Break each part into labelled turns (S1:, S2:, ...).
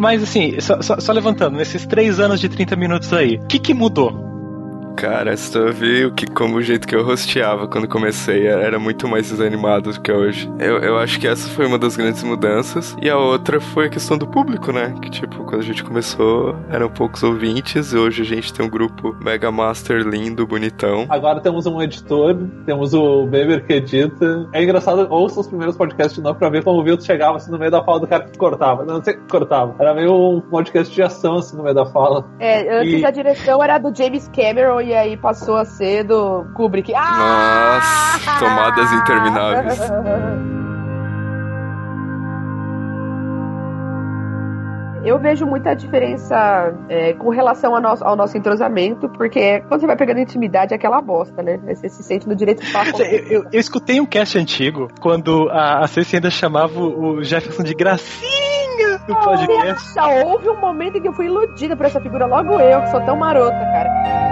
S1: Mas assim, só, só, só levantando, nesses três anos de 30 minutos aí, o que, que mudou?
S2: Cara, se tu viu que como o jeito que eu rosteava quando comecei era muito mais desanimado do que hoje. Eu, eu acho que essa foi uma das grandes mudanças. E a outra foi a questão do público, né? Que tipo, quando a gente começou, eram poucos ouvintes, e hoje a gente tem um grupo mega master lindo, bonitão.
S3: Agora temos um editor, temos o Beber que edita. É engraçado, ouça os primeiros podcasts de novo pra ver como o Vilto chegava assim no meio da fala do cara que cortava. Não sei que cortava. Era meio um podcast de ação assim no meio da fala.
S4: É, antes
S3: E-
S4: a direção era do James Cameron e aí passou a ser do Kubrick. Ah!
S2: Nossa, tomadas intermináveis.
S4: Eu vejo muita diferença é, com relação ao nosso, ao nosso entrosamento, porque quando você vai pegando intimidade é aquela bosta, né? Você se sente no direito de falar.
S1: Eu, eu- eu escutei um cast antigo quando a, a Ceci ainda chamava o o Jefferson de gracinha no podcast.
S4: Nossa, houve um momento em que eu fui iludida por essa figura, logo eu, que sou tão marota, cara.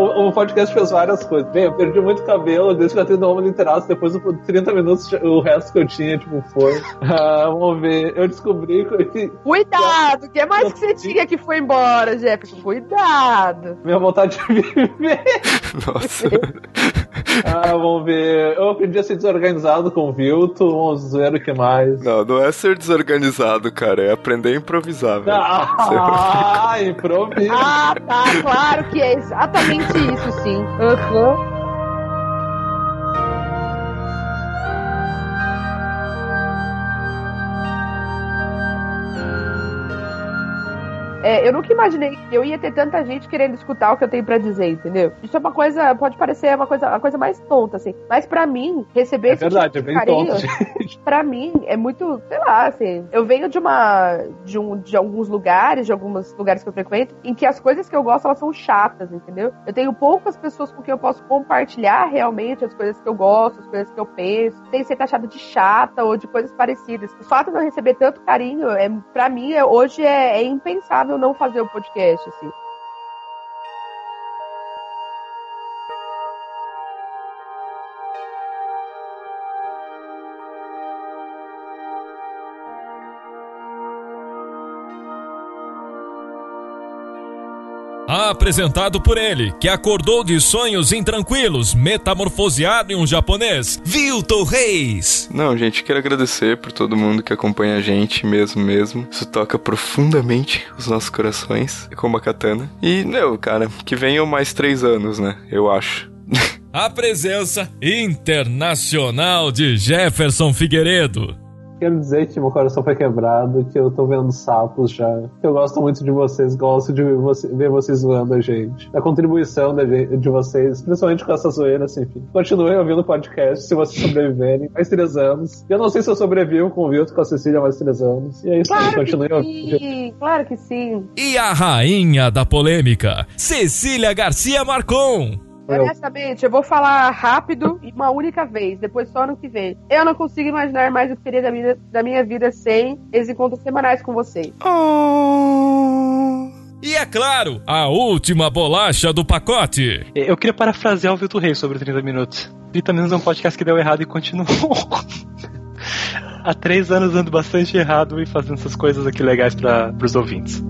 S3: O, o podcast fez várias coisas. Bem, eu perdi muito cabelo desde que eu tenho nome literato. Depois de 30 minutos, o resto que eu tinha, tipo, foi. Ah, vamos ver. Eu descobri que
S4: Cuidado! O que mais que você tinha que foi embora, Jefferson? Cuidado!
S3: minha vontade de viver.
S2: Nossa.
S3: Ah, vamos ver. Eu aprendi a ser desorganizado com o Vilto. Vamos ver o que mais.
S2: Não, não é ser desorganizado, cara. É aprender a improvisar, velho.
S3: Ah, improviso.
S4: Ah, tá, claro que é exatamente isso, sim. Aham. É, eu nunca imaginei que eu ia ter tanta gente querendo escutar o que eu tenho pra dizer, entendeu? Isso é uma coisa, pode parecer uma coisa, a coisa mais tonta, assim. Mas pra mim, receber
S3: É
S4: esse
S3: verdade, é
S4: tipo de
S3: bem
S4: carinho,
S3: tonto.
S4: pra mim é muito, sei lá, assim. Eu venho de uma de, um, de alguns lugares, de alguns lugares que eu frequento, em que as coisas que eu gosto elas são chatas, entendeu? Eu tenho poucas pessoas com quem eu posso compartilhar realmente as coisas que eu gosto, as coisas que eu penso, sem ser taxada de chata ou de coisas parecidas. O fato de eu receber tanto carinho, é, para mim é- hoje é, é impensável não fazer o podcast, assim.
S5: Apresentado por ele, que acordou de sonhos intranquilos, metamorfoseado em um japonês, Vilton Reis.
S2: Não, gente, quero agradecer por todo mundo que acompanha a gente mesmo, mesmo. Isso toca profundamente os nossos corações, como a katana. E, meu, cara, que venham mais três anos, né? Eu acho.
S5: A presença internacional de Jefferson Figueiredo.
S3: Quero dizer que meu coração foi quebrado, que eu tô vendo sapos já. Que eu gosto muito de vocês, gosto de ver, você- ver vocês zoando a gente. A contribuição de vocês, principalmente com essa zoeira, assim, enfim. Continuem ouvindo o podcast se vocês sobreviverem. Mais três anos. Eu não sei se eu sobrevivo com o Vilto com a Cecília mais três anos. E é isso aí,
S4: Claro
S3: continuem
S4: que
S3: ouvindo.
S4: sim, claro que sim.
S5: E a rainha da polêmica, Cecília Garcia Marcon.
S3: Eu.
S4: Honestamente, eu vou falar rápido e uma única vez, depois só ano que vem. Eu não consigo imaginar mais o que seria da minha, da minha vida sem esses encontros semanais com vocês.
S5: E é claro, a última bolacha do pacote.
S1: Eu queria parafrasear o Vilto Reis sobre 30 minutos. Vitaminas é um podcast que deu errado e continuou. Há três anos ando bastante errado e fazendo essas coisas aqui legais para os ouvintes.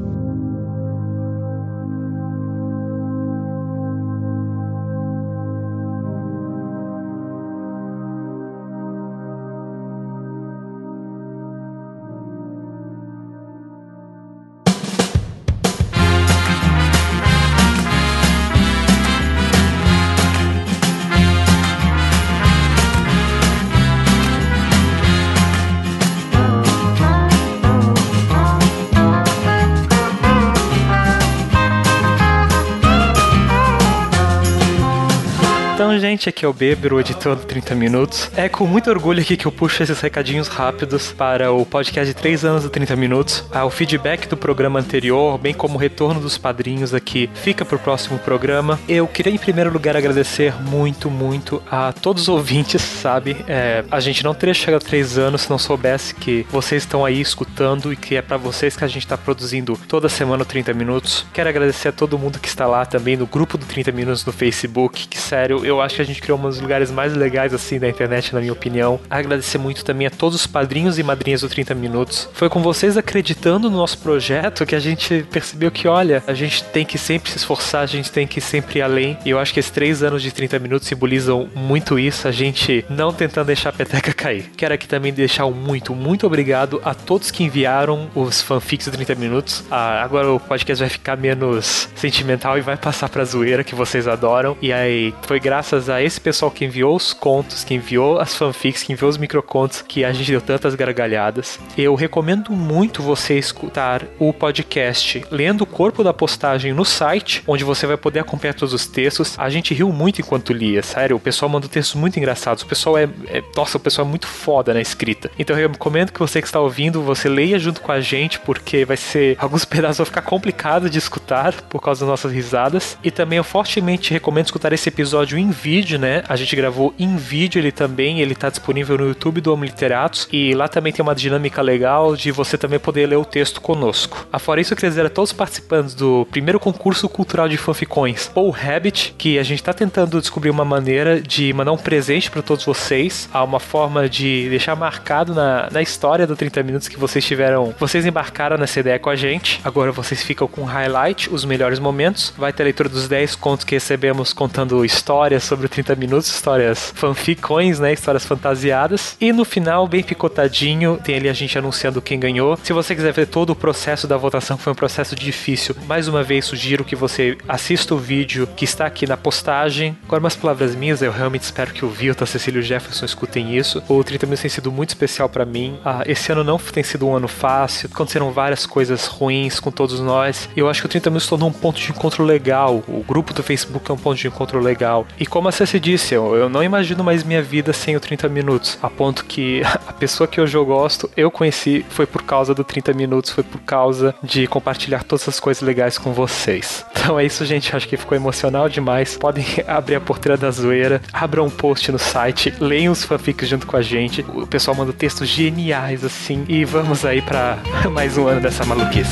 S1: Gente, aqui é o Beber, o editor do 30 Minutos. É com muito orgulho aqui que eu puxo esses recadinhos rápidos para o podcast de 3 anos do 30 Minutos. Ah, o feedback do programa anterior, bem como o retorno dos padrinhos aqui, fica pro próximo programa. Eu queria, em primeiro lugar, agradecer muito, muito a todos os ouvintes, sabe? É, a gente não teria chegado a 3 anos se não soubesse que vocês estão aí escutando e que é para vocês que a gente tá produzindo toda semana o 30 Minutos. Quero agradecer a todo mundo que está lá também no grupo do 30 Minutos no Facebook, que sério, eu
S6: acho que a gente criou um dos lugares mais legais assim da internet, na minha opinião. Agradecer muito também a todos os padrinhos e madrinhas do 30 Minutos. Foi com vocês acreditando no nosso projeto que a gente percebeu que, olha, a gente tem que sempre se esforçar, a gente tem que sempre ir além. E eu acho que esses três anos de 30 minutos simbolizam muito isso, a gente não tentando deixar a peteca cair. Quero aqui também deixar um muito, muito obrigado a todos que enviaram os fanfics do 30 minutos. Ah, agora o podcast vai ficar menos sentimental e vai passar pra zoeira que vocês adoram. E aí foi graças a esse pessoal que enviou os contos, que enviou as fanfics, que enviou os microcontos, que a gente deu tantas gargalhadas. Eu recomendo muito você escutar o podcast lendo o corpo da postagem no site, onde você vai poder acompanhar todos os textos. A gente riu muito enquanto lia, sério. O pessoal mandou textos muito engraçados. O pessoal é, é nossa, o pessoal é muito foda na escrita. Então eu recomendo que você que está ouvindo, você leia junto com a gente, porque vai ser alguns pedaços vão ficar complicado de escutar por causa das nossas risadas. E também eu fortemente recomendo escutar esse episódio em vídeo, né? A gente gravou em vídeo ele também, ele tá disponível no YouTube do Homo Literatos e lá também tem uma dinâmica legal de você também poder ler o texto conosco. Afora isso, eu queria dizer a todos os participantes do primeiro concurso cultural de fanficões, ou Rabbit, que a gente tá tentando descobrir uma maneira de mandar um presente para todos vocês, há uma forma de deixar marcado na, na história do 30 minutos que vocês tiveram, vocês embarcaram nessa ideia com a gente. Agora vocês ficam com highlight, os melhores momentos. Vai ter a leitura dos 10 contos que recebemos contando histórias sobre o 30 minutos, histórias fanficões, né? Histórias fantasiadas. E no final, bem picotadinho, tem ali a gente anunciando quem ganhou. Se você quiser ver todo o processo da votação, foi um processo difícil. Mais uma vez, sugiro que você assista o vídeo que está aqui na postagem. Agora, umas palavras minhas, eu realmente espero que o Vilta, Cecílio Jefferson escutem isso. O 30 minutos tem sido muito especial para mim. Ah, esse ano não tem sido um ano fácil, aconteceram várias coisas ruins com todos nós. Eu acho que o 30 minutos tornou um ponto de encontro legal. O grupo do Facebook é um ponto de encontro legal. E como a Ceci disse, eu, eu não imagino mais minha vida sem o 30 minutos. A ponto que a pessoa que hoje eu gosto, eu conheci, foi por causa do 30 minutos, foi por causa de compartilhar todas as coisas legais com vocês. Então é isso, gente. Acho que ficou emocional demais. Podem abrir a porteira da zoeira, abram um post no site, leiam os fanfics junto com a gente. O pessoal manda textos geniais assim. E vamos aí para mais um ano dessa maluquice.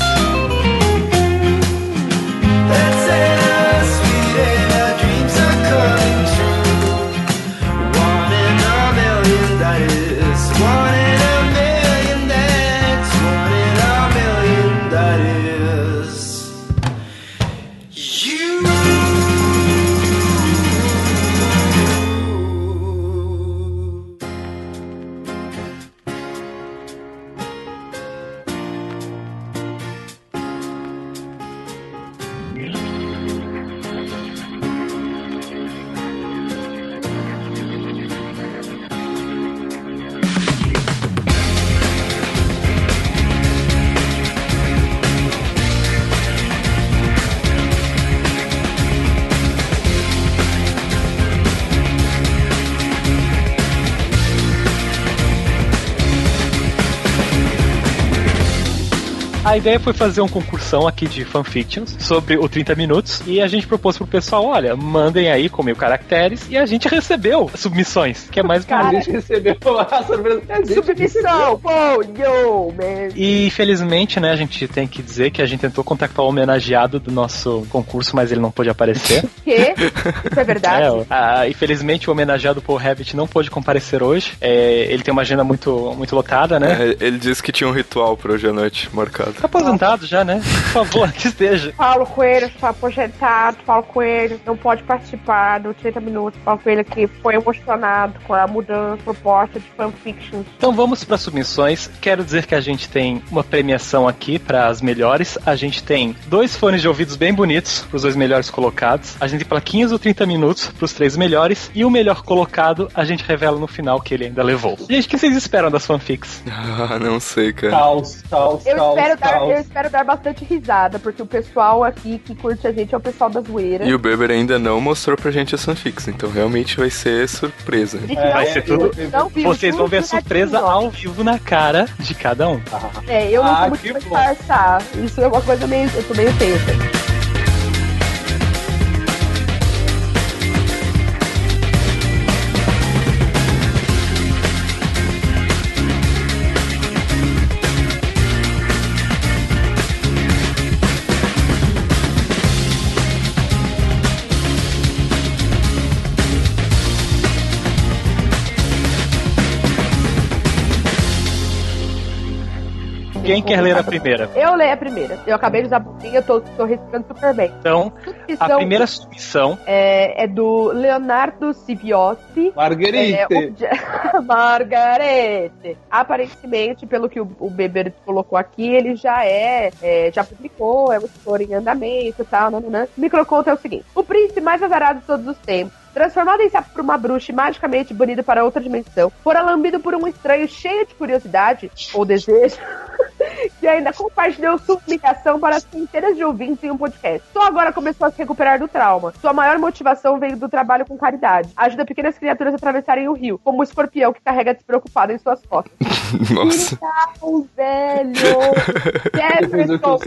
S6: A ideia foi fazer um concursão aqui de fanfictions sobre o 30 minutos e a gente propôs pro pessoal, olha, mandem aí com mil caracteres e a gente recebeu submissões, que é mais
S3: A gente recebeu a surpresa. A gente
S4: Submissão! Oh, yo, man!
S6: E infelizmente, né, a gente tem que dizer que a gente tentou contactar o homenageado do nosso concurso, mas ele não pôde aparecer.
S4: Que? Isso é verdade?
S6: É, ah, infelizmente o homenageado Paul Rabbit não pôde comparecer hoje. É, ele tem uma agenda muito, muito lotada, né?
S2: É, ele disse que tinha um ritual pra hoje à noite marcado.
S6: Aposentado já, né? Por favor, que esteja.
S4: Paulo Coelho está aposentado, Paulo Coelho não pode participar do 30 minutos. Paulo Coelho que foi emocionado com a mudança, proposta de fanfiction.
S6: Então vamos para submissões. Quero dizer que a gente tem uma premiação aqui para as melhores. A gente tem dois fones de ouvidos bem bonitos para os dois melhores colocados. A gente tem plaquinhas do 30 minutos para os três melhores. E o melhor colocado a gente revela no final que ele ainda levou. Gente, o que vocês esperam das fanfics?
S2: Ah, não sei, cara.
S3: Caos, caos,
S4: Eu
S3: caos,
S4: espero, dar, eu espero dar bastante risada, porque o pessoal aqui que curte a gente é o pessoal da zoeira.
S2: E o Beber ainda não mostrou pra gente as fanfics, então realmente vai ser surpresa.
S4: A
S3: É,
S6: vai ser tudo- Vocês vão ver a surpresa ao vivo na cara de cada um.
S4: É, eu não
S3: Ah,
S4: muito
S3: bom.
S4: disfarçar. Isso é uma coisa meio. Eu tô meio tensa.
S1: Quem quer ler a primeira?
S4: Eu leio a primeira. Eu acabei de usar a boquinha, eu tô, tô respirando super bem.
S1: Então, a primeira submissão
S4: é, é do Leonardo Civiotti.
S3: Marguerite. É,
S4: o... Margarete. Aparentemente, pelo que o, o Beber colocou aqui, ele já é, é já publicou, é um escritor em andamento e tal. Nananã. O microconto é o seguinte: O príncipe mais azarado de todos os tempos transformado em sapo por uma bruxa e magicamente banido para outra dimensão, fora lambido por um estranho cheio de curiosidade ou desejo, que ainda compartilhou sua humilhação para centenas de ouvintes em um podcast. Só agora começou a se recuperar do trauma. Sua maior motivação veio do trabalho com caridade. Ajuda pequenas criaturas a atravessarem o rio, como o escorpião que carrega despreocupado em suas costas.
S2: Nossa.
S4: Não, velho! Jefferson,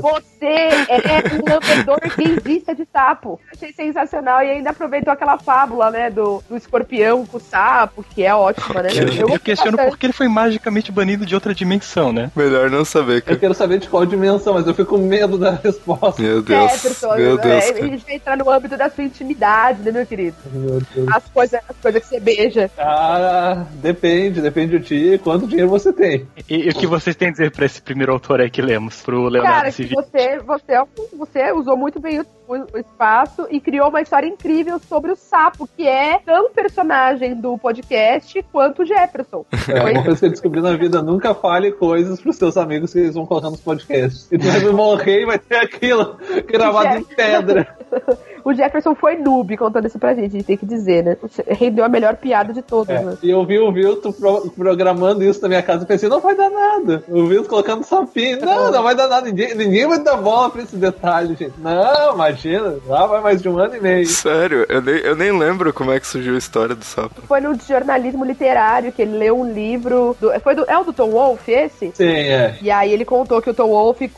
S4: você é um lambedor gaysista de sapo. Achei sensacional e ainda aproveitou aquela fábula, né, do, do escorpião com o sapo, que é ótima, né?
S1: Eu, eu questiono por que ele foi magicamente banido de outra dimensão, né?
S2: Melhor não saber.
S3: Cara. Eu quero saber de qual dimensão, mas eu fico com medo da resposta.
S2: Meu Deus. É, meu Deus.
S4: É, a gente vai entrar no âmbito da sua intimidade, né, meu querido? Meu as coisas as coisas que você beija.
S3: Ah, depende, depende de ti, quanto dinheiro você tem.
S1: E, e o que vocês têm a dizer pra esse primeiro autor aí que lemos, pro Leonardo
S4: Cara, Civil? Você, você, é você usou muito bem o, o, espaço e criou uma história incrível sobre o sapo, que é tão personagem do podcast quanto o Jefferson.
S3: É uma coisa que eu descobri na vida, nunca fale coisas pros seus amigos que eles vão colocar nos podcasts. E tu vai morrer e vai ter aquilo gravado em pedra.
S4: o Jefferson foi noob contando isso pra gente, a gente tem que dizer, né? Rendeu a melhor piada de todas, é. né?
S3: E eu vi o Vilto pro, programando isso na minha casa e pensei, não vai dar nada. O Vilto colocando sapinho. Não, não vai dar nada. Ninguém, ninguém vai dar bola pra esse detalhe, gente. Não, imagina. Lá vai mais de um ano e meio.
S2: Sério, eu nem, eu nem lembro como é que surgiu a história do sapo.
S4: Foi no jornalismo literário que ele leu um livro. Do, foi do, é o do Tom Wolfe esse?
S3: Sim, é.
S4: E aí ele contou que o Tom Wolfe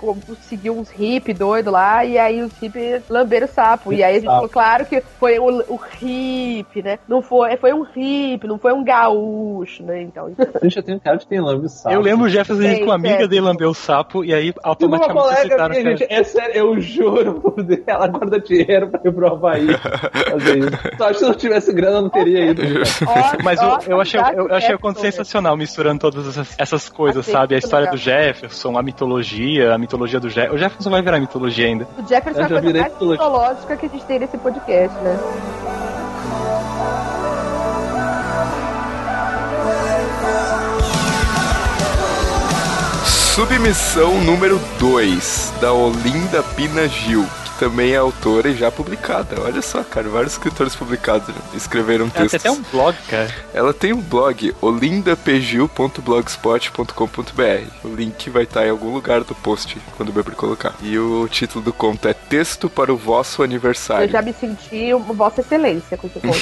S4: seguiu uns hippies doido lá, e aí os hippies lamberam o sapo. E aí a gente falou, claro que foi o, o hippie, né? Não foi, foi um hippie, não foi um gaúcho, né? Então.
S3: A gente já tem um cara que tem lambe sapo.
S1: Eu lembro o Jefferson com uma amiga dele lambeu o sapo, e aí automaticamente
S3: uma colega minha, gente, é sério, eu juro por Deus, ela guarda dinheiro pra ir pro Havaí fazer isso. Só acho que se não tivesse grana, não teria ido.
S1: Mas eu, eu achei, eu, eu achei o conto sensacional, misturando todas essas, essas coisas, sabe? A história do Jefferson, a mitologia, a mitologia do Jefferson. O Jefferson vai virar mitologia ainda.
S4: O Jefferson é a coisa mais mitológica que a gente tem nesse podcast, né?
S2: Submissão número 2 da Olinda Pina Gil também é autora e já publicada. Olha só, cara, vários escritores publicados escreveram textos.
S1: Ela tem até um blog, cara.
S2: Ela tem um blog, olindapegil.blogspot.com.br. O link vai estar em algum lugar do post quando o Beber colocar. E o título do conto é Texto para o Vosso Aniversário.
S4: Eu já me senti Vossa Excelência com esse conto.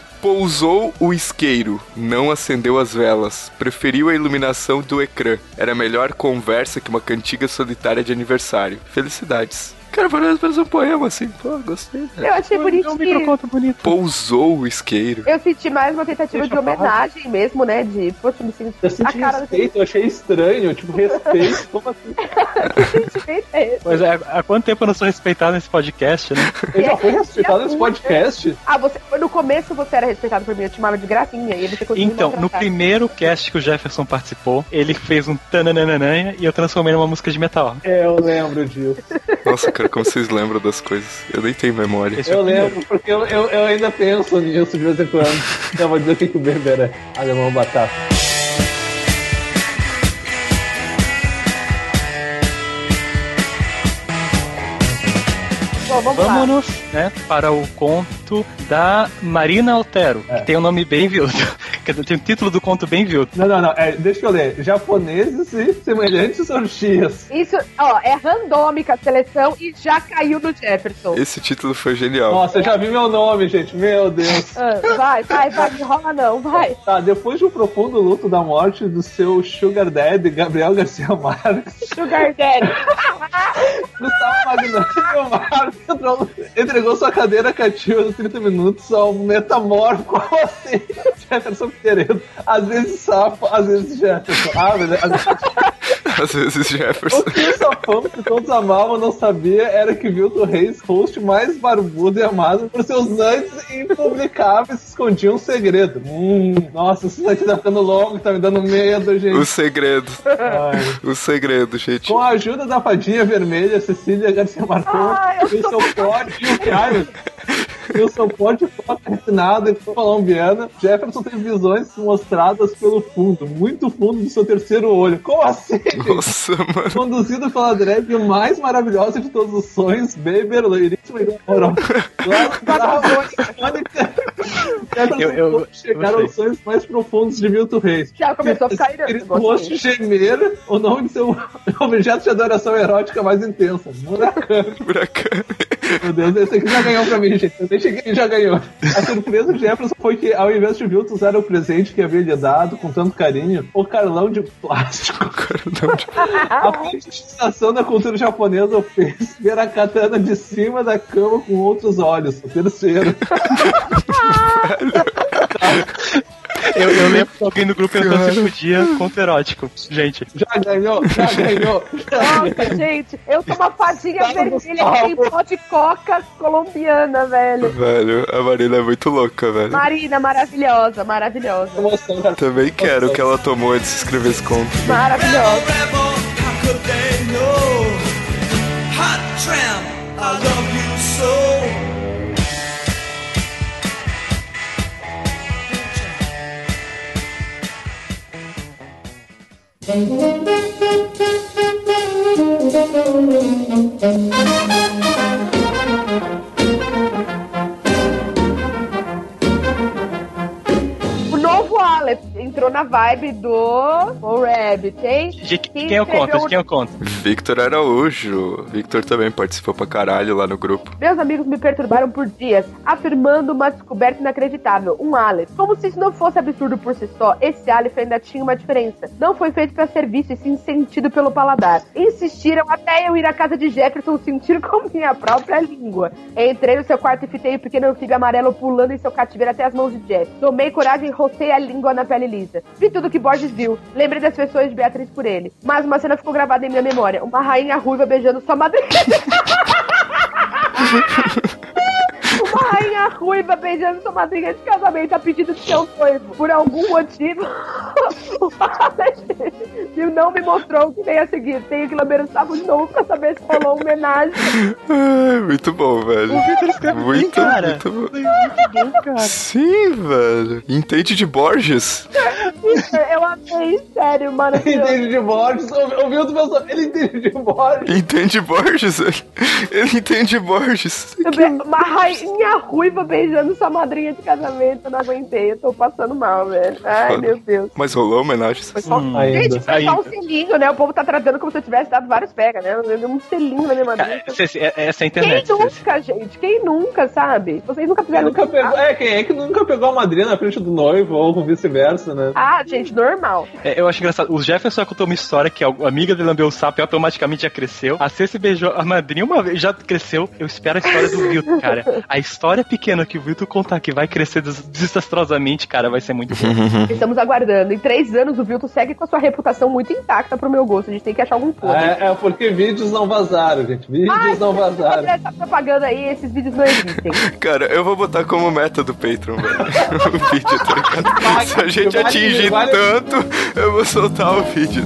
S2: Pousou o isqueiro, não acendeu as velas, preferiu a iluminação do ecrã. Era melhor conversa que uma cantiga solitária de aniversário. Felicidades. Cara, parece um poema assim. Pô, gostei.
S4: Né? Eu achei bonitinho. É um
S2: bonito. Pousou o isqueiro.
S4: Eu senti mais uma tentativa Deixa de homenagem falar. mesmo, né? De, poxa, me
S3: senti. Eu senti a cara respeito, eu achei estranho. Tipo, respeito. Como assim?
S1: pois é, há quanto tempo eu não sou respeitado nesse podcast, né?
S3: Eu já fui respeitado nesse podcast.
S4: Ah, você, no começo você era respeitado por mim, eu te chamava de gracinha. E você
S1: então, no primeiro cast que o Jefferson participou, ele fez um tananana e eu transformei numa música de metal.
S3: É, eu lembro disso.
S2: Nossa, cara, como vocês lembram das coisas? Eu nem tenho memória.
S3: Eu lembro, porque eu, eu, eu, ainda penso nisso de vez em quando. Não, vou dizer o que o Beber é alemão batata.
S4: Bom, vamos
S1: Vamos né, para o conto da Marina Altero, é. que tem um nome bem viúdo. Tem o título do conto bem viúdo.
S3: Não, não, não. É, deixa eu ler. Japoneses e semelhantes orgias.
S4: Isso, ó, é randômica a seleção e já caiu no Jefferson.
S2: Esse título foi genial.
S3: Nossa, eu já vi meu nome, gente. Meu Deus.
S4: Ah, vai, vai, vai. Me rola não, vai.
S3: Tá, depois de um profundo luto da morte do seu Sugar Daddy, Gabriel Garcia Marques.
S4: Sugar Daddy.
S3: Gustavo Magnânimo Marques entregou sua cadeira cativa de 30 minutos ao metamorfo assim. Jefferson Figueiredo. Às vezes sapo, às vezes Jefferson. Ah, beleza.
S2: Às vezes Jefferson.
S3: O que essa fama que todos amavam não sabia era que Vilton Reis, host mais barbudo e amado por seus nudes impublicáveis, escondia um segredo. Hum, nossa, isso aqui tá ficando longo, tá me dando medo, gente.
S2: O segredo.
S3: Ai.
S2: O segredo, gente.
S3: Com a ajuda da fadinha vermelha, Cecília Garcia Marcon
S4: eu
S3: o seu pote e o Caio. E o seu pote foca refinado e colombiana, Jefferson teve visões mostradas pelo fundo, muito fundo do seu terceiro olho. Como assim?
S2: Nossa, mano.
S3: Conduzido pela drag mais maravilhosa de todos os sonhos, Baby loiríssima e
S1: Eu- eu-
S3: chegaram aos sonhos mais profundos de Milton Reis.
S4: Já começou a ficar irando.
S3: Escrito rosto gemer, o nome de seu objeto de adoração erótica mais intensa. Murakami.
S2: Murakami.
S3: Meu Deus, esse aqui já ganhou pra mim, gente. Eu nem cheguei e já ganhou. A surpresa de Jefferson foi que, ao invés de Vilton usar o presente que havia lhe dado com tanto carinho, o Carlão de plástico. A fetichização da cultura japonesa o fez ver a katana de cima da cama com outros olhos. O terceiro.
S1: Eu, eu lembro que alguém no grupo perguntou se podia conto erótico. Gente,
S3: Já ganhou, já ganhou.
S4: Nossa, gente, eu tô uma fadinha vermelha que tem pó de coca colombiana, velho.
S2: Velho, a Marina é muito louca, velho.
S4: Marina, maravilhosa, maravilhosa.
S2: Também quero o que ela tomou antes de escrever esse conto.
S4: Maravilhosa.
S7: Hot tramp, I love you so.
S4: O entrou na vibe do o Rabbit, hein?
S1: de quem eu conto? De quem eu conto?
S2: Victor Araújo. Victor também participou pra caralho lá no grupo.
S4: Meus amigos me perturbaram por dias, afirmando uma descoberta inacreditável, um Aleph. Como se isso não fosse absurdo por si só, esse Aleph ainda tinha uma diferença. Não foi feito pra ser visto e sim sentido pelo paladar. Insistiram até eu ir à casa de Jefferson sentir com minha própria língua. Entrei no seu quarto e fitei o pequeno anfíbio amarelo pulando em seu cativeiro até as mãos de Jeff. Tomei coragem e rocei a língua na pele lisa. Vi tudo que Borges viu. Lembrei das pessoas de Beatriz por ele. Mas uma cena ficou gravada em minha memória. Uma rainha ruiva beijando sua madrinha. Uma rainha ruiva beijando sua madrinha de casamento a pedido de seu noivo. Por algum motivo, não me mostrou o que vem a seguir. Tenho que lamber o sapo de novo pra saber se rolou homenagem.
S2: Ai, muito bom, velho.
S1: O Victor escreve bem,
S2: Muito,
S1: cara.
S2: muito bom.
S1: Muito bom, cara.
S2: Sim, velho. Entende de Borges?
S4: Eu amei, sério, mano.
S3: Ele entende de Borges. Ouviu do meu Ele entende de Borges.
S2: Entende Borges? Ele entende Borges.
S4: Uma rainha ruiva beijando sua madrinha de casamento. Eu não aguentei. Eu tô passando mal, velho. Ai,
S2: Foda.
S4: meu Deus.
S2: Mas rolou homenagens?
S4: Foi só...
S3: Ainda.
S4: Gente, foi só um selinho, né? O povo tá tratando como se eu tivesse dado vários pega, né? Eu dei um selinho na minha madrinha.
S1: É- essa é a
S4: Quem
S1: internet. Ceci.
S4: nunca, gente? Quem nunca, sabe? Vocês nunca
S3: Quem
S4: fizeram
S3: nunca pegou, é, quem é que nunca pegou a madrinha na frente do noivo ou vice-versa, né?
S4: Ah, gente, normal.
S1: É, eu acho engraçado. O Jefferson contou uma história que a amiga dele lambeu o sapo e automaticamente já cresceu. A Ceci beijou a madrinha uma vez, já cresceu. Eu espero a história do Vilton, cara. A história pequena que o Vilton contar que vai crescer des- desastrosamente, cara, vai ser muito bom.
S4: Estamos aguardando. Em três anos, o Vilton segue com a sua reputação muito intacta pro meu gosto. A gente tem que achar algum ponto.
S3: É, é porque vídeos não vazaram, gente. Vídeos
S4: Ai,
S3: não vazaram.
S4: essa propaganda aí, esses vídeos não existem.
S2: Cara, eu vou botar como meta do Patreon, velho. o vídeo, tá ligado? Se a gente atingir tanto, eu vou soltar o vídeo,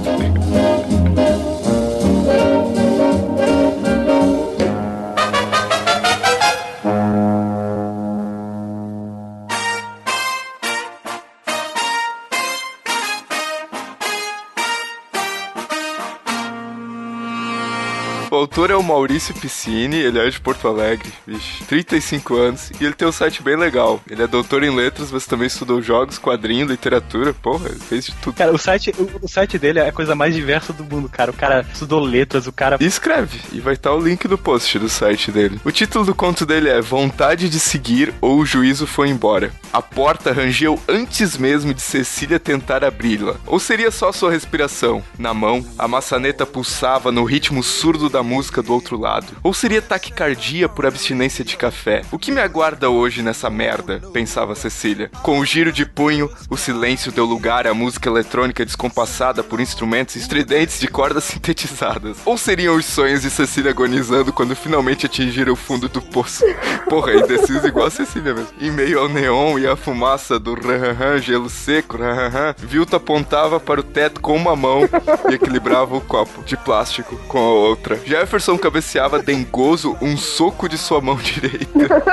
S2: autor é o Maurício Piscine, ele é de Porto Alegre, vixe, 35 anos, e ele tem um site bem legal. Ele é doutor em letras, mas também estudou jogos, quadrinho, literatura, porra, ele fez de tudo.
S1: Cara, o site, o, o site dele é a coisa mais diversa do mundo, cara. O cara estudou letras, o cara.
S2: E escreve, e vai estar o link no post do site dele. O título do conto dele é Vontade de Seguir ou o Juízo Foi Embora. A porta rangeu antes mesmo de Cecília tentar abri-la. Ou seria só sua respiração? Na mão, a maçaneta pulsava no ritmo surdo da música do outro lado? Ou seria taquicardia por abstinência de café? O que me aguarda hoje nessa merda? Pensava Cecília. Com o giro de punho, o silêncio deu lugar à música eletrônica descompassada por instrumentos estridentes de cordas sintetizadas. Ou seriam os sonhos de Cecília agonizando quando finalmente atingiram o fundo do poço? Porra, indeciso igual a Cecília mesmo. Em meio ao neon e à fumaça do ranhan, gelo seco, ranhan, Vilto apontava para o teto com uma mão e equilibrava o copo de plástico com a outra. Jefferson cabeceava dengoso um soco de sua mão direita.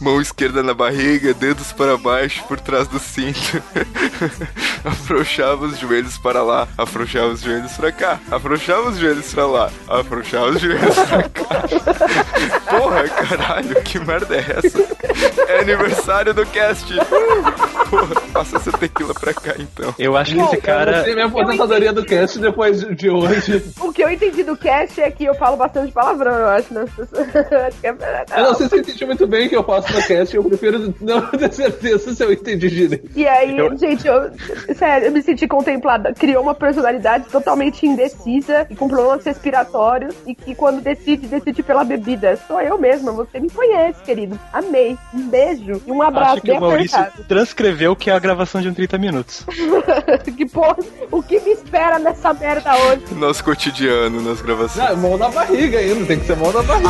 S2: mão esquerda na barriga, dedos para baixo por trás do cinto. afrouxava os joelhos para lá, afrouxava os joelhos para cá, afrouxava os joelhos para lá, afrouxava os joelhos para cá. Porra, caralho, que merda é essa? É aniversário do cast. Porra, passa essa tequila pra cá então.
S1: Eu acho que esse cara.
S3: Eu sei minha aposentadoria do cast depois de hoje.
S4: O que eu entendi do cast é que eu falo bastante palavrão, eu acho, né? Acho que é-
S3: Eu não sei se eu entendi muito bem o que eu faço no cast, eu prefiro não ter certeza se eu entendi direito.
S4: E aí, gente, eu, sério, eu me senti contemplada. Criou uma personalidade totalmente indecisa e com problemas respiratórios e que quando decide, decide pela bebida. Sou eu mesma, você me conhece, querido. Amei. Um beijo e um abraço
S1: Acho que
S4: bem
S1: o Maurício
S4: apertado.
S1: transcreveu o que é a gravação de um 30 minutos.
S4: que porra, o que me espera nessa merda hoje?
S2: Nosso cotidiano nas gravações.
S3: Não, na barriga ainda, tem que ser mão na
S7: I'm
S3: barriga.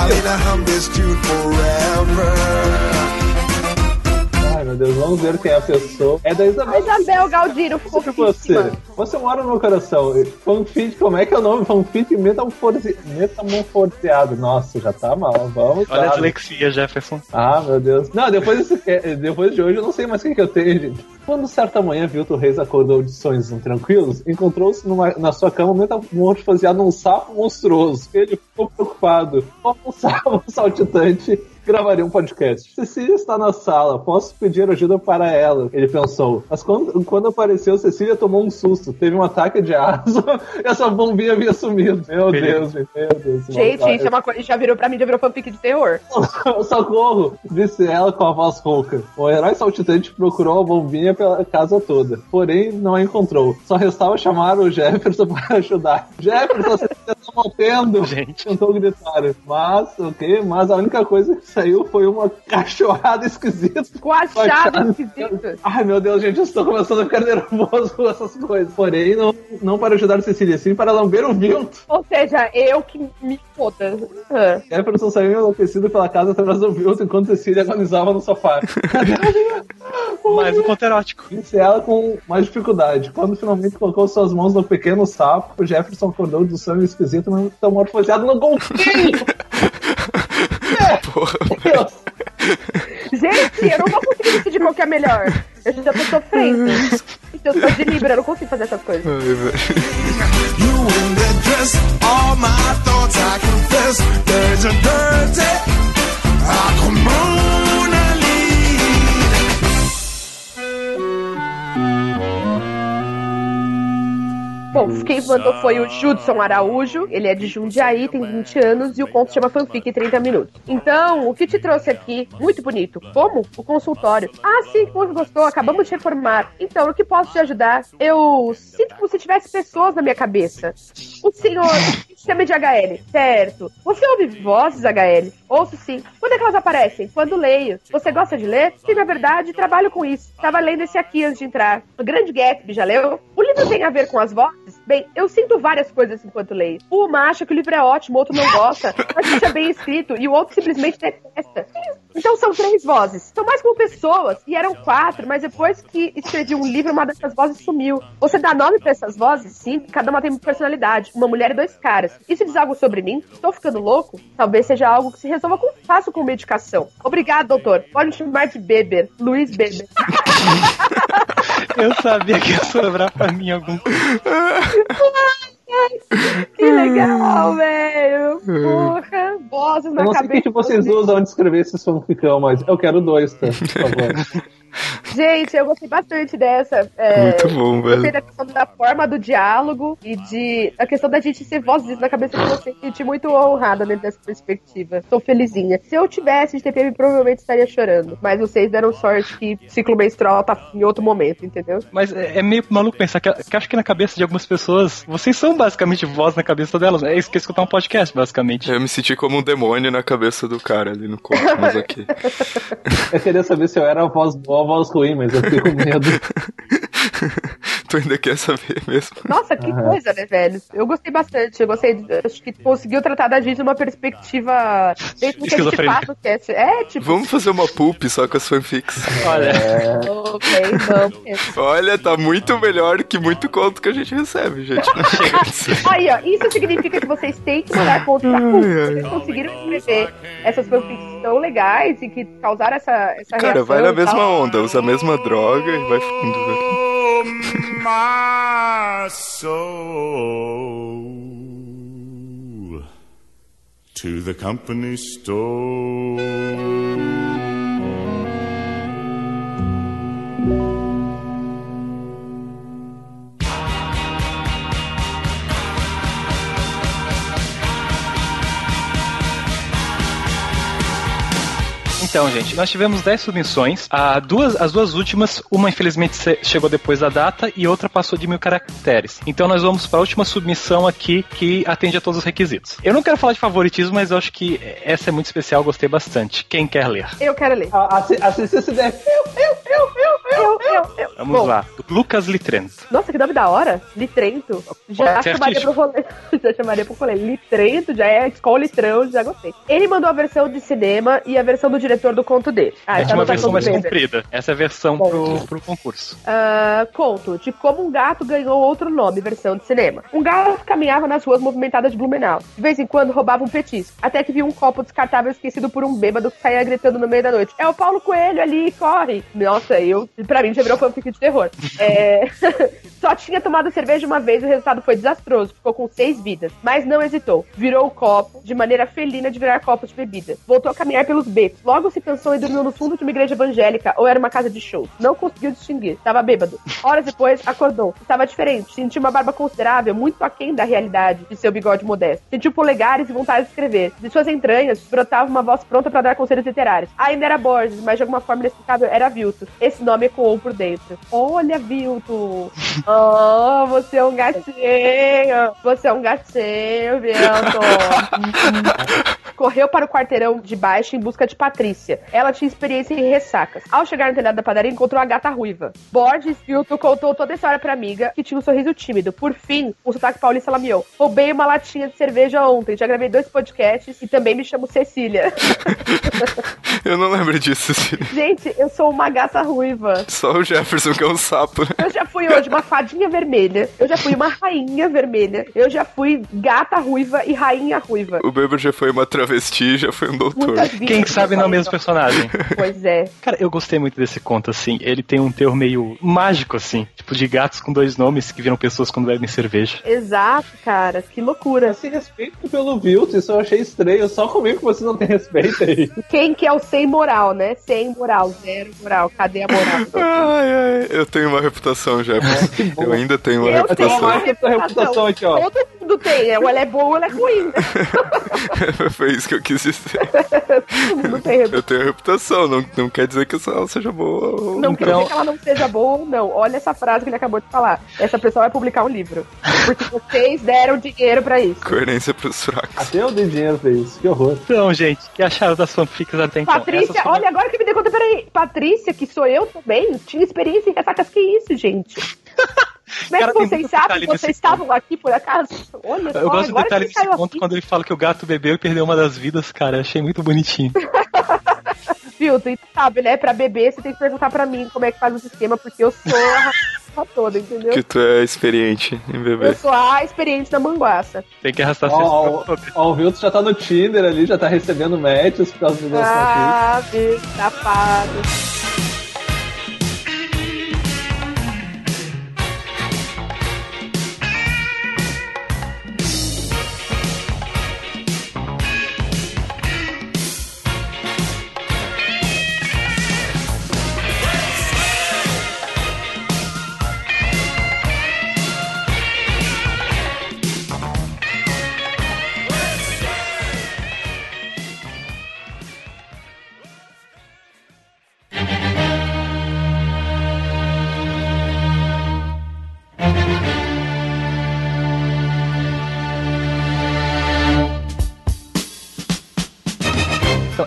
S3: Ai meu Deus, vamos ver quem é a pessoa. É da
S4: A
S3: Isabel.
S4: Isabel Galdino ficou
S3: Sobre você. Você mora no meu coração. Fanfic, como é que é o nome? Fanfic metamorfose... metamorfoseado. Nossa, já tá mal. Vamos
S1: Olha a dislexia, Jefferson.
S3: Ah, meu Deus. Não, depois, desse- é, depois de hoje eu não sei mais o que, que eu tenho, gente. Quando certa manhã Vilton Reis acordou de sonhos intranquilos, encontrou-se na sua cama metamorfoseado num sapo monstruoso. Ele ficou preocupado. Como um sapo saltitante gravaria um podcast. Cecília está na sala, posso pedir ajuda para ela? Ele pensou. Mas quando, quando apareceu, Cecília tomou um susto. Teve um ataque de asma e essa bombinha havia sumido. Meu. Deus, meu Deus.
S4: Gente,
S3: Maldade.
S4: isso é uma coisa, já virou pra mim, já virou fanfic de terror.
S3: Socorro! Disse ela com a voz rouca. O herói saltitante procurou a bombinha pela casa toda, porém não a encontrou. Só restava chamar o Jefferson para ajudar. Jefferson, morrendo!
S1: Gente.
S3: Tentou gritar. Mas, ok, mas a única coisa que saiu foi uma cachorrada esquisita.
S4: Com a chave
S3: Machado.
S4: esquisita.
S3: Ai meu Deus, gente, eu estou começando a ficar nervoso com essas coisas. Porém, não, não para ajudar Cecília, sim para lamber o Vilto.
S4: Ou seja, eu que me foda. Ah.
S3: Jefferson saiu enlouquecido pela casa atrás do Vilto enquanto Cecília agonizava no sofá.
S1: Mais um ponto erótico.
S3: Disse ela com mais dificuldade. Quando finalmente colocou suas mãos no pequeno sapo, Jefferson acordou do sonho esquisito metamorfoseado no golfinho.
S2: Porra.
S3: Deus.
S4: Gente, eu não vou conseguir decidir qual que é melhor. Eu já tô sofrendo. Então, eu sou de Libra, eu não consigo fazer essas coisas.
S7: You in the dress, all my thoughts I confess.
S4: Foi o Judson Araújo, ele é de Jundiaí, tem 20 anos e o conto chama Fanfic 30 Minutos. Então, o que te trouxe aqui, muito bonito. Como? O consultório. Ah, sim, como gostou, acabamos de reformar. Então, o que posso te ajudar? Eu sinto como se tivesse pessoas na minha cabeça. O senhor chama de HL, certo? Você ouve vozes, HL? Ouço sim. Quando é que elas aparecem? Quando leio. Você gosta de ler? Sim, na verdade, trabalho com isso. Tava lendo esse aqui antes de entrar. O Grande Gatsby, já leu? O livro tem a ver com as vozes? Bem, eu sinto várias coisas enquanto leio. Uma acha que o livro é ótimo, o outro não gosta, mas acha bem escrito, e o outro simplesmente detesta. Então são três vozes. São mais como pessoas, e eram quatro, mas depois que escrevi um livro, uma dessas vozes sumiu. Você dá nome pra essas vozes? Sim, cada uma tem uma personalidade. Uma mulher e dois caras. Isso diz algo sobre mim? Estou ficando louco? Talvez seja algo que se resolva com fácil com medicação. Obrigado, doutor. Pode me chamar de Beber. Luiz Beber.
S1: Eu sabia que ia sobrar pra mim algum.
S4: Que legal, velho. Porra. Vozes na
S3: Eu não sei o que,
S4: cabeça.
S3: vocês usam antes de escrever esse fanficão, mas eu quero dois, tá? Por favor.
S4: Gente, eu gostei bastante dessa. É,
S2: Muito bom,
S4: Gostei
S2: velho.
S4: da questão da forma do diálogo e de a questão da gente ser vozes na cabeça de você. Me senti muito honrada dentro dessa perspectiva. Tô felizinha. Se eu tivesse de TPM, provavelmente estaria chorando. Mas vocês deram sorte que ciclo menstrual tá em outro momento, entendeu?
S1: Mas é é meio maluco pensar que, que acho que na cabeça de algumas pessoas, vocês são basicamente voz na cabeça delas. É isso que é escutar um podcast, basicamente.
S2: Eu me senti como um demônio na cabeça do cara ali no Cosmos aqui.
S3: Eu queria saber se eu era a voz boa voz ruim, mas eu fiquei com medo.
S2: tu ainda quer saber mesmo?
S4: Nossa, que
S3: Aham.
S4: coisa, né, velho? Eu gostei bastante. Eu gostei. Acho que conseguiu tratar da gente de uma perspectiva bem do que a gente faz no cast. É, tipo,
S2: Vamos fazer uma pulp só com as fanfics.
S1: Olha,
S3: É,
S4: ok, vamos.
S2: Olha, tá muito melhor que muito conto que a gente recebe, gente.
S4: Aí, ó, isso significa que vocês têm que mandar conta pra CUP. Vocês conseguiram escrever essas fanfics tão legais e que causaram essa, essa
S2: Cara,
S4: reação
S2: vai na
S4: tal.
S2: mesma onda, usa a mesma droga e vai fundo, velho.
S7: My soul to the company store.
S1: Então, gente, nós tivemos 10 submissões. A duas, as duas últimas, uma infelizmente chegou depois da data e outra passou de mil caracteres. Então nós vamos para a última submissão aqui que atende a todos os requisitos. Eu não quero falar de favoritismo, mas eu acho que essa é muito especial, gostei bastante. Quem quer ler?
S4: Eu quero ler.
S3: a- assi- Assista esse deck. Eu, eu, eu, eu, eu.
S4: Eu, eu, eu.
S1: Vamos
S4: Bom,
S1: lá. Lucas Litrento.
S4: Nossa, que nome da hora. Litrento. Já
S1: Pode
S4: chamaria pro rolê. Já chamaria pro rolê. Litrento, já é escola litrão, já gostei. Ele mandou a versão de cinema e a versão do diretor do conto dele. Ah,
S1: Essa é
S4: tá
S1: uma
S4: no
S1: versão mais comprida. Essa é a versão pro, pro concurso.
S4: Ah, conto de como um gato ganhou outro nome, versão de cinema. Um gato caminhava nas ruas movimentadas de Blumenau. De vez em quando roubava um petisco. Até que viu um copo descartável esquecido por um bêbado que saía gritando no meio da noite. É o Paulo Coelho ali, corre! Nossa, eu, pra mim, já virou fanfic de terror. É... Só tinha tomado cerveja uma vez e o resultado foi desastroso. Ficou com seis vidas. Mas não hesitou. Virou o copo de maneira felina de virar copos de bebida. Voltou a caminhar pelos becos. Logo se cansou e dormiu no fundo de uma igreja evangélica ou era uma casa de show. Não conseguiu distinguir. Estava bêbado. Horas depois, acordou. Estava diferente. Sentiu uma barba considerável, muito aquém da realidade de seu bigode modesto. Sentiu polegares e vontade de escrever. De suas entranhas brotava uma voz pronta para dar conselhos literários. Ainda era Borges, mas de alguma forma inexplicável era Vilto. Esse nome ecoou por dentro. Olha, Vilto! Oh, você é um gatinho! Você é um gatinho, Vilto! Correu para o quarteirão de baixo em busca de Patrícia. Ela tinha experiência em ressacas. Ao chegar no telhado da padaria, encontrou a gata ruiva. Borges Vilto contou toda a história pra amiga, que tinha um sorriso tímido. Por fim, o sotaque paulista lameou. Roubei uma latinha de cerveja ontem, já gravei dois podcasts e também me chamo Cecília.
S2: Eu não lembro disso, Cecília.
S4: Gente, eu sou uma gata ruiva.
S2: Só o Jefferson que é um sapo, né?
S4: Eu já fui hoje uma fadinha vermelha. Eu já fui uma rainha vermelha. Eu já fui gata ruiva e rainha ruiva.
S2: O Beber já foi uma travesti, já foi um doutor.
S1: Quem sabe não é o mesmo personagem.
S4: Pois é.
S1: Cara, eu gostei muito desse conto, assim. Ele tem um teor meio mágico, assim. Tipo, de gatos com dois nomes que viram pessoas quando bebem cerveja.
S4: Exato, cara. Que loucura.
S3: Esse respeito pelo Vilto, isso eu achei estranho. Só comigo que você não tem respeito aí.
S4: Quem que é o sem moral, né? Sem moral, zero moral. Cadê a moral?
S2: Ai, ai, eu tenho uma reputação,
S3: que bom.
S2: Eu ainda tenho uma
S4: Eu
S3: Eu tenho
S2: reputação.
S3: uma reputação aqui, ó.
S4: Todo mundo tem, né? Ou ela é boa ou ela é ruim, né?
S2: Foi isso que eu quis dizer.
S4: Todo mundo tem.
S2: Eu tenho reputação, não, não quer dizer que ela seja boa ou
S4: Não quer
S1: Então-
S4: dizer que ela não seja boa ou não. Olha essa frase que ele acabou de falar. Essa pessoa vai publicar um livro. Porque vocês deram dinheiro pra isso.
S2: coerência pros fracos.
S3: Até eu dei dinheiro pra isso. Que horror.
S1: Então, gente, que acharam das fanfics até então?
S4: Patrícia, olha, agora que me dei conta, peraí. Patrícia, que sou eu também, tinha experiência em ressacas. Que isso, gente? Como é que vocês sabem?
S1: nesse
S4: Vocês estavam aqui por acaso? Olha só,
S1: Eu gosto do detalhe
S4: que
S1: desse conto
S4: aqui.
S1: quando ele fala que o gato bebeu e perdeu uma das vidas, cara. Achei muito bonitinho.
S4: Viu, tu sabe, né? Pra beber, você tem que perguntar pra mim como é que faz o sistema, porque eu sou a raça toda, entendeu?
S2: Que tu é experiente em
S4: Eu
S2: beber.
S4: sou a experiente da manguaça.
S1: Tem que arrastar oh,
S3: ó, ó, o Vilto já tá no Tinder ali, já tá recebendo matches por causa do nosso
S4: Ah, bicho, safado.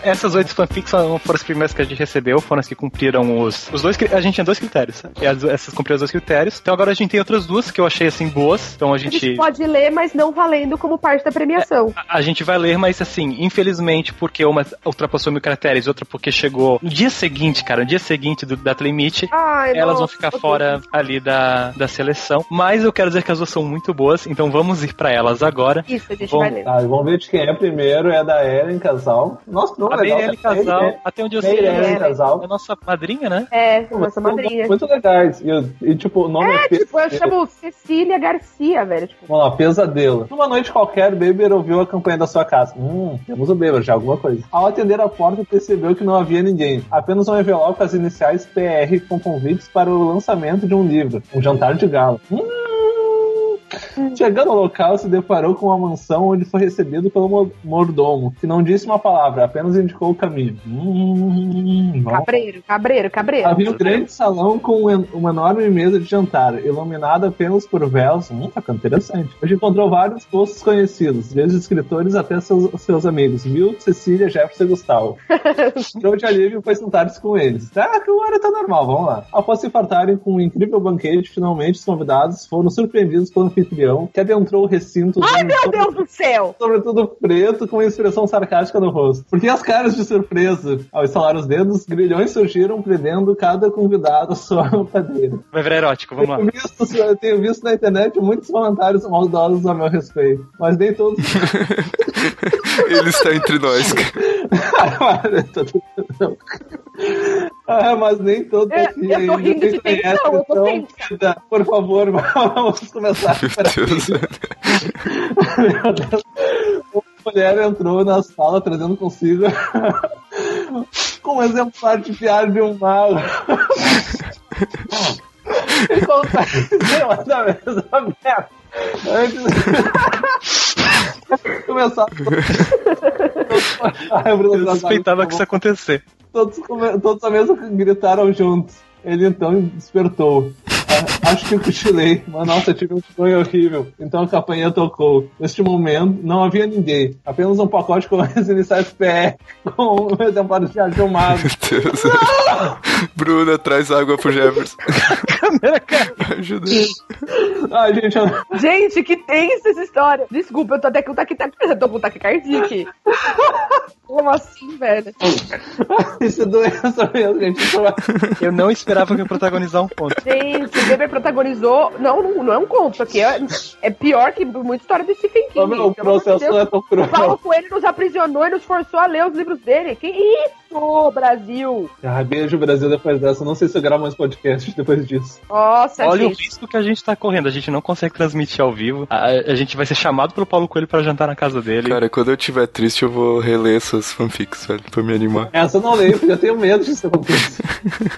S1: Essas oito fanfics foram as primeiras que a gente recebeu, foram as que cumpriram os. Os dois. A gente tinha dois critérios. E as- essas cumpriram os dois critérios. Então agora a gente tem outras duas que eu achei assim boas. Então a
S4: A gente
S1: gente.
S4: pode ler, mas não valendo como parte da premiação.
S1: A a gente vai ler, mas assim, infelizmente, porque uma ultrapassou mil caracteres, outra porque chegou no dia seguinte, cara, no dia seguinte do Data Limite,
S4: Ai,
S1: elas vão
S4: nossa,
S1: ficar
S4: meu
S1: fora
S4: Deus.
S1: ali da, da seleção. Mas eu quero dizer que as duas são muito boas, então vamos ir pra elas agora.
S4: Isso, a gente
S1: Bom,
S4: vai ler.
S3: Tá, vamos ver de quem é primeiro. É da Eren Casal. Nossa, não.
S1: Meirelle
S3: cara.
S1: Casal,
S3: É-
S1: até onde eu sei, é
S3: Casal.
S1: a nossa madrinha, né?
S4: É,
S3: Pô,
S4: nossa madrinha.
S3: Muito legais. E, e, tipo, o nome é,
S4: É, tipo, eu
S3: Pesadelo.
S4: chamo Cecília Garcia, velho. Tipo,
S3: Vamos lá, pesadelo. Numa noite qualquer, Beber ouviu a campanha da sua casa. Hum, temos o Beber, já alguma coisa. Ao atender a porta, percebeu que não havia ninguém. Apenas um envelope com as iniciais PR com convites para o lançamento de um livro. Um jantar de gala. Hum. Chegando ao local, se deparou com uma mansão onde foi recebido pelo mo- mordomo, que não disse uma palavra, apenas indicou o caminho. Hum,
S4: cabreiro, cabreiro, cabreiro.
S3: Havia um grande salão com um uma enorme mesa de jantar, iluminada apenas por velas. Hum, tá ficando interessante. Onde encontrou vários rostos conhecidos, desde escritores até seus, seus amigos, Bill, Cecília, Jefferson e Gustavo. Entrou de alívio e foi sentar-se com eles. Ah, que o hora tá normal, vamos lá. Após se fartarem com um incrível banquete, finalmente os convidados foram surpreendidos pelo anfitrião, que adentrou o recinto
S4: Ai, meu
S3: sobre-
S4: Deus do céu!
S3: sobretudo preto, com uma expressão sarcástica no rosto. Porque as caras de surpresa, ao estalar os dedos, grilhões surgiram prendendo cada convidado à sua cadeira.
S1: Vai virar erótico, vamos lá.
S3: Tenho visto, eu tenho visto na internet muitos comentários maldosos a meu respeito, mas nem todos.
S2: Ele está entre nós.
S3: ah, mas nem todos
S4: É,
S3: aqui
S4: eu tô rindo de tensão, eu tô
S3: então,
S4: tensa.
S3: querida, Por favor, vamos começar.
S2: Meu Deus.
S3: Meu Deus. Uma mulher entrou na sala trazendo consigo com um exemplar de piada de um mago. E conta cima da mesa aberta. Antes Bruno,
S1: Eu suspeitava que isso ia acontecer.
S3: Todos, come- todos à mesa gritaram juntos. Ele então despertou. Ah, Acho que eu cochilei, mas nossa, tive um sonho horrível. Então a campanha tocou. Neste momento, não havia ninguém. Apenas um pacote com as iniciais PR, com um exemplar de mago.
S2: Meu Deus. Bruna, traz água pro Jefferson.
S1: Câmera, cara.
S2: Ajuda.
S3: Ai, gente, eu...
S4: Gente, que tensa essa história. Desculpa, eu tô até com taquicardia. Eu tô com taquicardia aqui. Como assim, velho?
S3: isso é doença mesmo, gente. É-
S1: Eu não esperava que eu protagonizar um ponto.
S4: Gente, o Weber protagonizou. Não, não, não é um conto. Aqui é, é pior que muita história do Stephen King.
S3: O meu
S4: pelo amor de
S3: processo é tão
S4: O Paulo
S3: cruel.
S4: Coelho nos aprisionou e nos forçou a ler os livros dele. Que isso, Brasil?
S3: Ah, beijo, Brasil, depois dessa. Não sei se eu gravo mais podcast depois disso.
S4: Nossa,
S1: Olha o
S4: gente.
S1: risco que a gente tá correndo. A gente não consegue transmitir ao vivo. A, a gente vai ser chamado pelo Paulo Coelho pra jantar na casa dele.
S2: Cara, quando eu tiver triste, eu vou reler essas fanfics, velho, pra me animar.
S3: Essa eu não leio, porque eu tenho medo disso acontecer.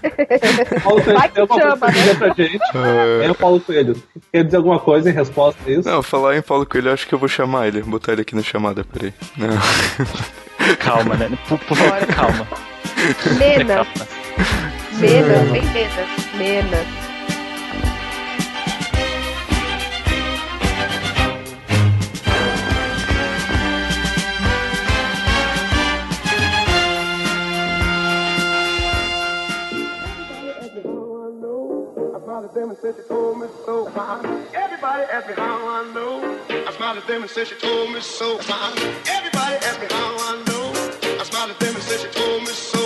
S3: Paulo Coelho, tem alguma coisa
S4: chama,
S3: pra dizer pra gente? É o Paulo Coelho. Quer dizer alguma coisa em resposta a isso?
S2: Não, falar em Paulo Coelho, eu acho que eu vou chamar ele. Botar ele aqui na chamada, peraí. Não.
S1: Calma, né? Por, por favor, calma.
S4: Mena. Mena, bem Mena. Mena.
S8: I smiled at them and said she told me so. Everybody asked me how I know. Smiled at them and said she told me so. Everybody asked me how I know. I smiled at them and said she told me so.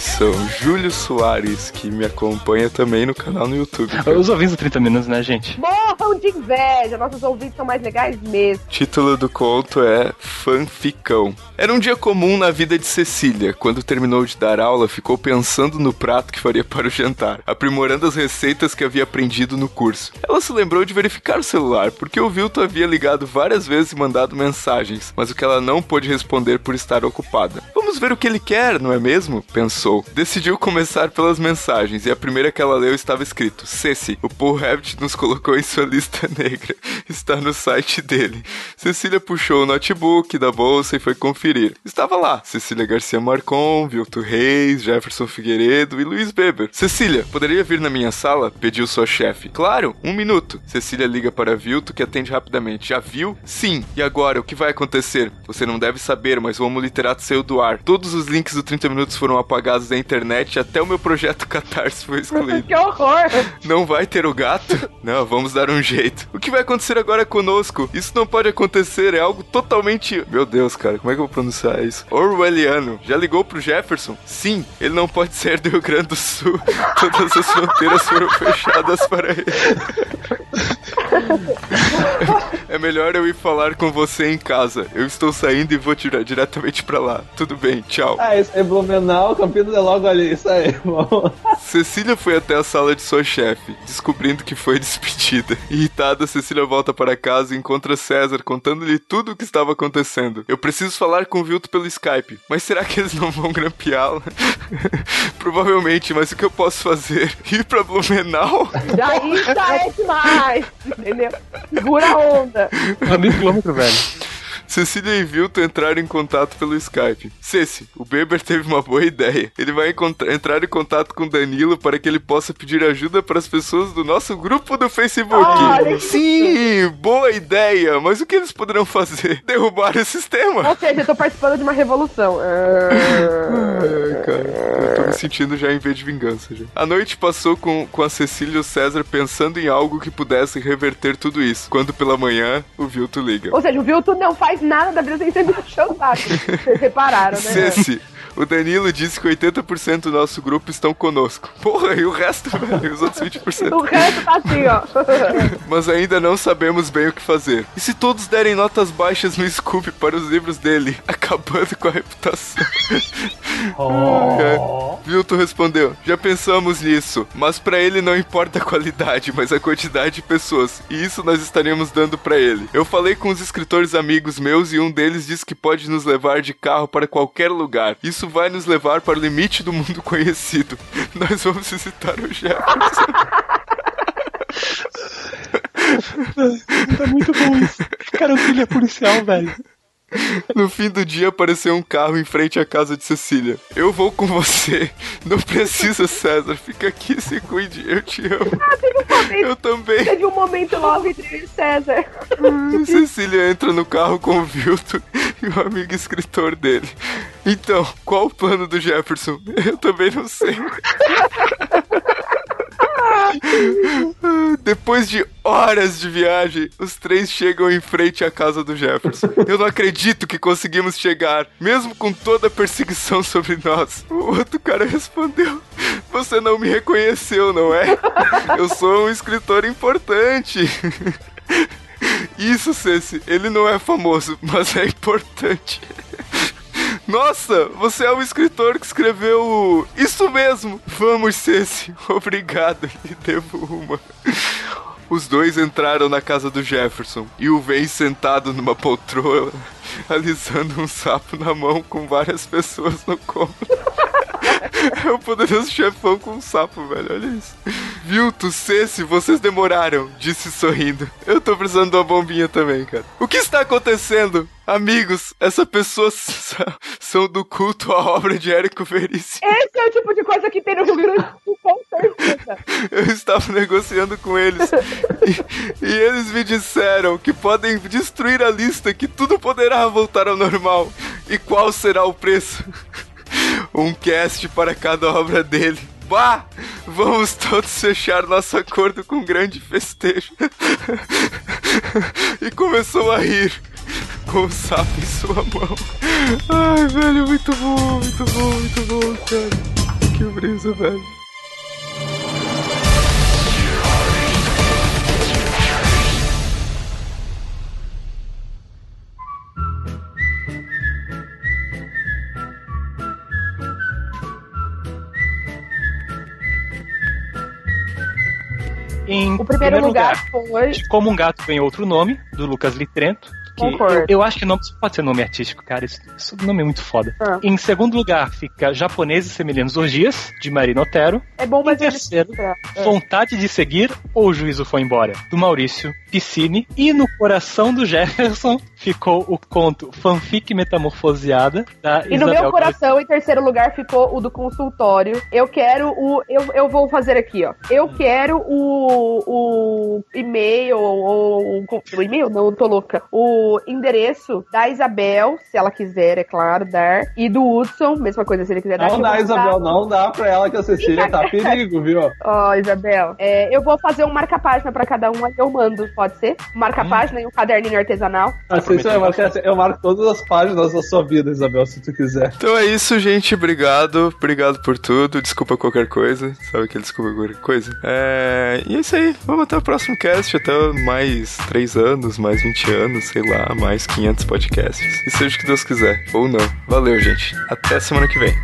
S2: Submissão. Júlio Soares, que me acompanha também no canal no YouTube. cara.
S1: Os ouvintes do 30 minutos, né, gente?
S4: Morram de inveja. Nossos ouvintes são mais legais mesmo.
S2: título do conto é Fanficão. Era um dia comum na vida de Cecília. Quando terminou de dar aula, ficou pensando no prato que faria para o jantar, aprimorando as receitas que havia aprendido no curso. Ela se lembrou de verificar o celular, porque o Vilto havia ligado várias vezes e mandado mensagens, mas o que ela não pôde responder por estar ocupada. Vamos ver o que ele quer, não é mesmo? Pensou começou. Decidiu começar pelas mensagens, e a primeira que ela leu estava escrito: Ceci, o Paul Rabbit nos colocou em sua lista negra. Está no site dele. Cecília puxou o notebook da bolsa e foi conferir. Estava lá: Cecília Garcia Marcon, Vilto Reis, Jefferson Figueiredo e Luiz Beber. Cecília, poderia vir na minha sala? Pediu sua chefe. Claro, um minuto. Cecília liga para Vilto, que atende rapidamente. Já viu? Sim. E agora, o que vai acontecer? Você não deve saber, mas o Homo Literato saiu do ar. Todos os links do 30 Minutos foram apagados da internet até o meu projeto Catarse foi excluído.
S4: Que horror!
S2: Não vai ter o gato? Não, vamos dar um jeito. O que vai acontecer agora conosco? Isso não pode acontecer, é algo totalmente. Meu Deus, cara, como é que eu vou pronunciar isso? Orwelliano. Já ligou pro Jefferson? Sim, ele não pode ser do Rio Grande do Sul. Todas as fronteiras foram fechadas para ele. É melhor eu ir falar com você em casa. Eu estou saindo e vou tirar diretamente pra lá. Tudo bem, tchau.
S3: Ah, isso é Blumenau, Campinas é logo ali, isso aí, vamos.
S2: Cecília foi até a sala de sua chefe, descobrindo que foi despedida. Irritada, Cecília volta para casa e encontra César contando-lhe tudo o que estava acontecendo. Eu preciso falar com o Vilto pelo Skype, mas será que eles não vão grampeá-la? Provavelmente, mas o que eu posso fazer? Ir pra Blumenau?
S4: Já isso já é demais, entendeu? Segura a onda.
S1: Meio quilômetro, velho.
S2: Cecília e Vilto entraram em contato pelo Skype. Ceci, o Beber teve uma boa ideia. Ele vai entrar em contato com Danilo para que ele possa pedir ajuda para as pessoas do nosso grupo do Facebook.
S4: Que
S2: Sim, boa ideia. Mas o que eles poderão fazer? Derrubar o sistema?
S4: Ou seja, eu tô participando de uma revolução. Ah.
S2: Ai, cara, eu tô me sentindo já em vez de vingança. Já. A noite passou com, com a Cecília e o César pensando em algo que pudesse reverter tudo isso. Quando pela manhã o Vilto liga.
S4: Ou seja, o Vilto não faz nada da vida sem ser me puxar o saco. Vocês repararam, né?
S2: Ceci, o Danilo disse que 80% do nosso grupo estão conosco. Porra, e o resto, velho? Os outros 20%.
S4: O resto tá assim, ó.
S2: Mas ainda não sabemos bem o que fazer. E se todos derem notas baixas no Scoop para os livros dele, acabando com a reputação? É. Vilton respondeu: Já pensamos nisso, mas pra ele não importa a qualidade, mas a quantidade de pessoas. E isso nós estaremos dando pra ele. Eu falei com os escritores amigos meus e um deles disse que pode nos levar de carro para qualquer lugar. Isso vai nos levar para o limite do mundo conhecido. Nós vamos visitar o Jefferson.
S1: Tá muito bom isso. Cara, o filho é policial, velho.
S2: No fim do dia apareceu um carro em frente à casa de Cecília. Eu vou com você. Não precisa, César. Fica aqui, se cuide. Eu te amo. Eu também.
S4: Teve um momento love entre César.
S2: Cecília entra no carro com o Vilto e o amigo escritor dele. Então, qual o plano do Jefferson? Eu também não sei. Depois de horas de viagem, os três chegam em frente à casa do Jefferson. Eu não acredito que conseguimos chegar, mesmo com toda a perseguição sobre nós. O outro cara respondeu: Você não me reconheceu, não é? Eu sou um escritor importante. Isso, Ceci, ele não é famoso, mas é importante. Nossa, você é o escritor que escreveu. Isso mesmo! Vamos, Ceci. Obrigado, lhe devo uma. Os dois entraram na casa do Jefferson e o veem sentado numa poltrona, alisando um sapo na mão com várias pessoas no cômodo. É o poderoso chefão com um sapo, velho. Olha isso. Vilto, Ceci, vocês demoraram, disse sorrindo. Eu tô precisando de uma bombinha também, cara. O que está acontecendo? Amigos, essa pessoas são do culto à obra de Érico Veríssimo.
S4: Esse é o tipo de coisa que tem no Rio Grande do Sul.
S2: Eu estava negociando com eles e, e eles me disseram que podem destruir a lista, que tudo poderá voltar ao normal. E qual será o preço? Um cast para cada obra dele. Bah! Vamos todos fechar nosso acordo com um grande festejo. e começou a rir com o sapo em sua mão. Ai, velho, muito bom, muito bom, muito bom, cara. Que brisa, velho.
S1: Em
S4: O primeiro lugar foi.
S1: Como um gato ganhou outro nome, do Lucas Litrento. Que eu, eu acho que isso pode ser nome artístico, cara. Isso, isso nome é muito foda.
S4: Ah.
S1: Em segundo lugar fica Japoneses Semelhantes Orgias, de Marina Otero.
S4: É bom, mas
S1: Em terceiro, Vontade de Seguir ou o Juízo Foi Embora, do Maurício Piscine. E no coração do Jefferson ficou o conto Fanfic Metamorfoseada, da
S4: E no
S1: Isabel
S4: meu coração, em terceiro lugar, ficou o do consultório. Eu quero o. Eu, eu vou fazer aqui, ó. Eu quero o, o e-mail, ou. O, o e-mail? Não, eu tô louca. O endereço da Isabel, se ela quiser, é claro, dar. E do Hudson, mesma coisa, se ele quiser dar. que
S3: Não
S4: eu
S3: dá, Isabel, não dá pra ela que a Cecília tá perigo, viu?
S4: Ó, Isabel, é, eu vou fazer um marca-página pra cada um, aí eu mando, pode ser? Um marca-página e um caderninho artesanal.
S3: A Cecília vai marcar assim, eu marco todas as páginas da sua vida, Isabel, se tu quiser.
S2: Então é isso, gente. Obrigado. Obrigado por tudo. Desculpa qualquer coisa. Sabe aquele desculpa qualquer coisa? É... E é isso aí. Vamos até o próximo cast. Até mais 3 anos, mais 20 anos, sei lá, mais 500 podcasts. E seja o que Deus quiser. Ou não. Valeu, gente. Até semana que vem.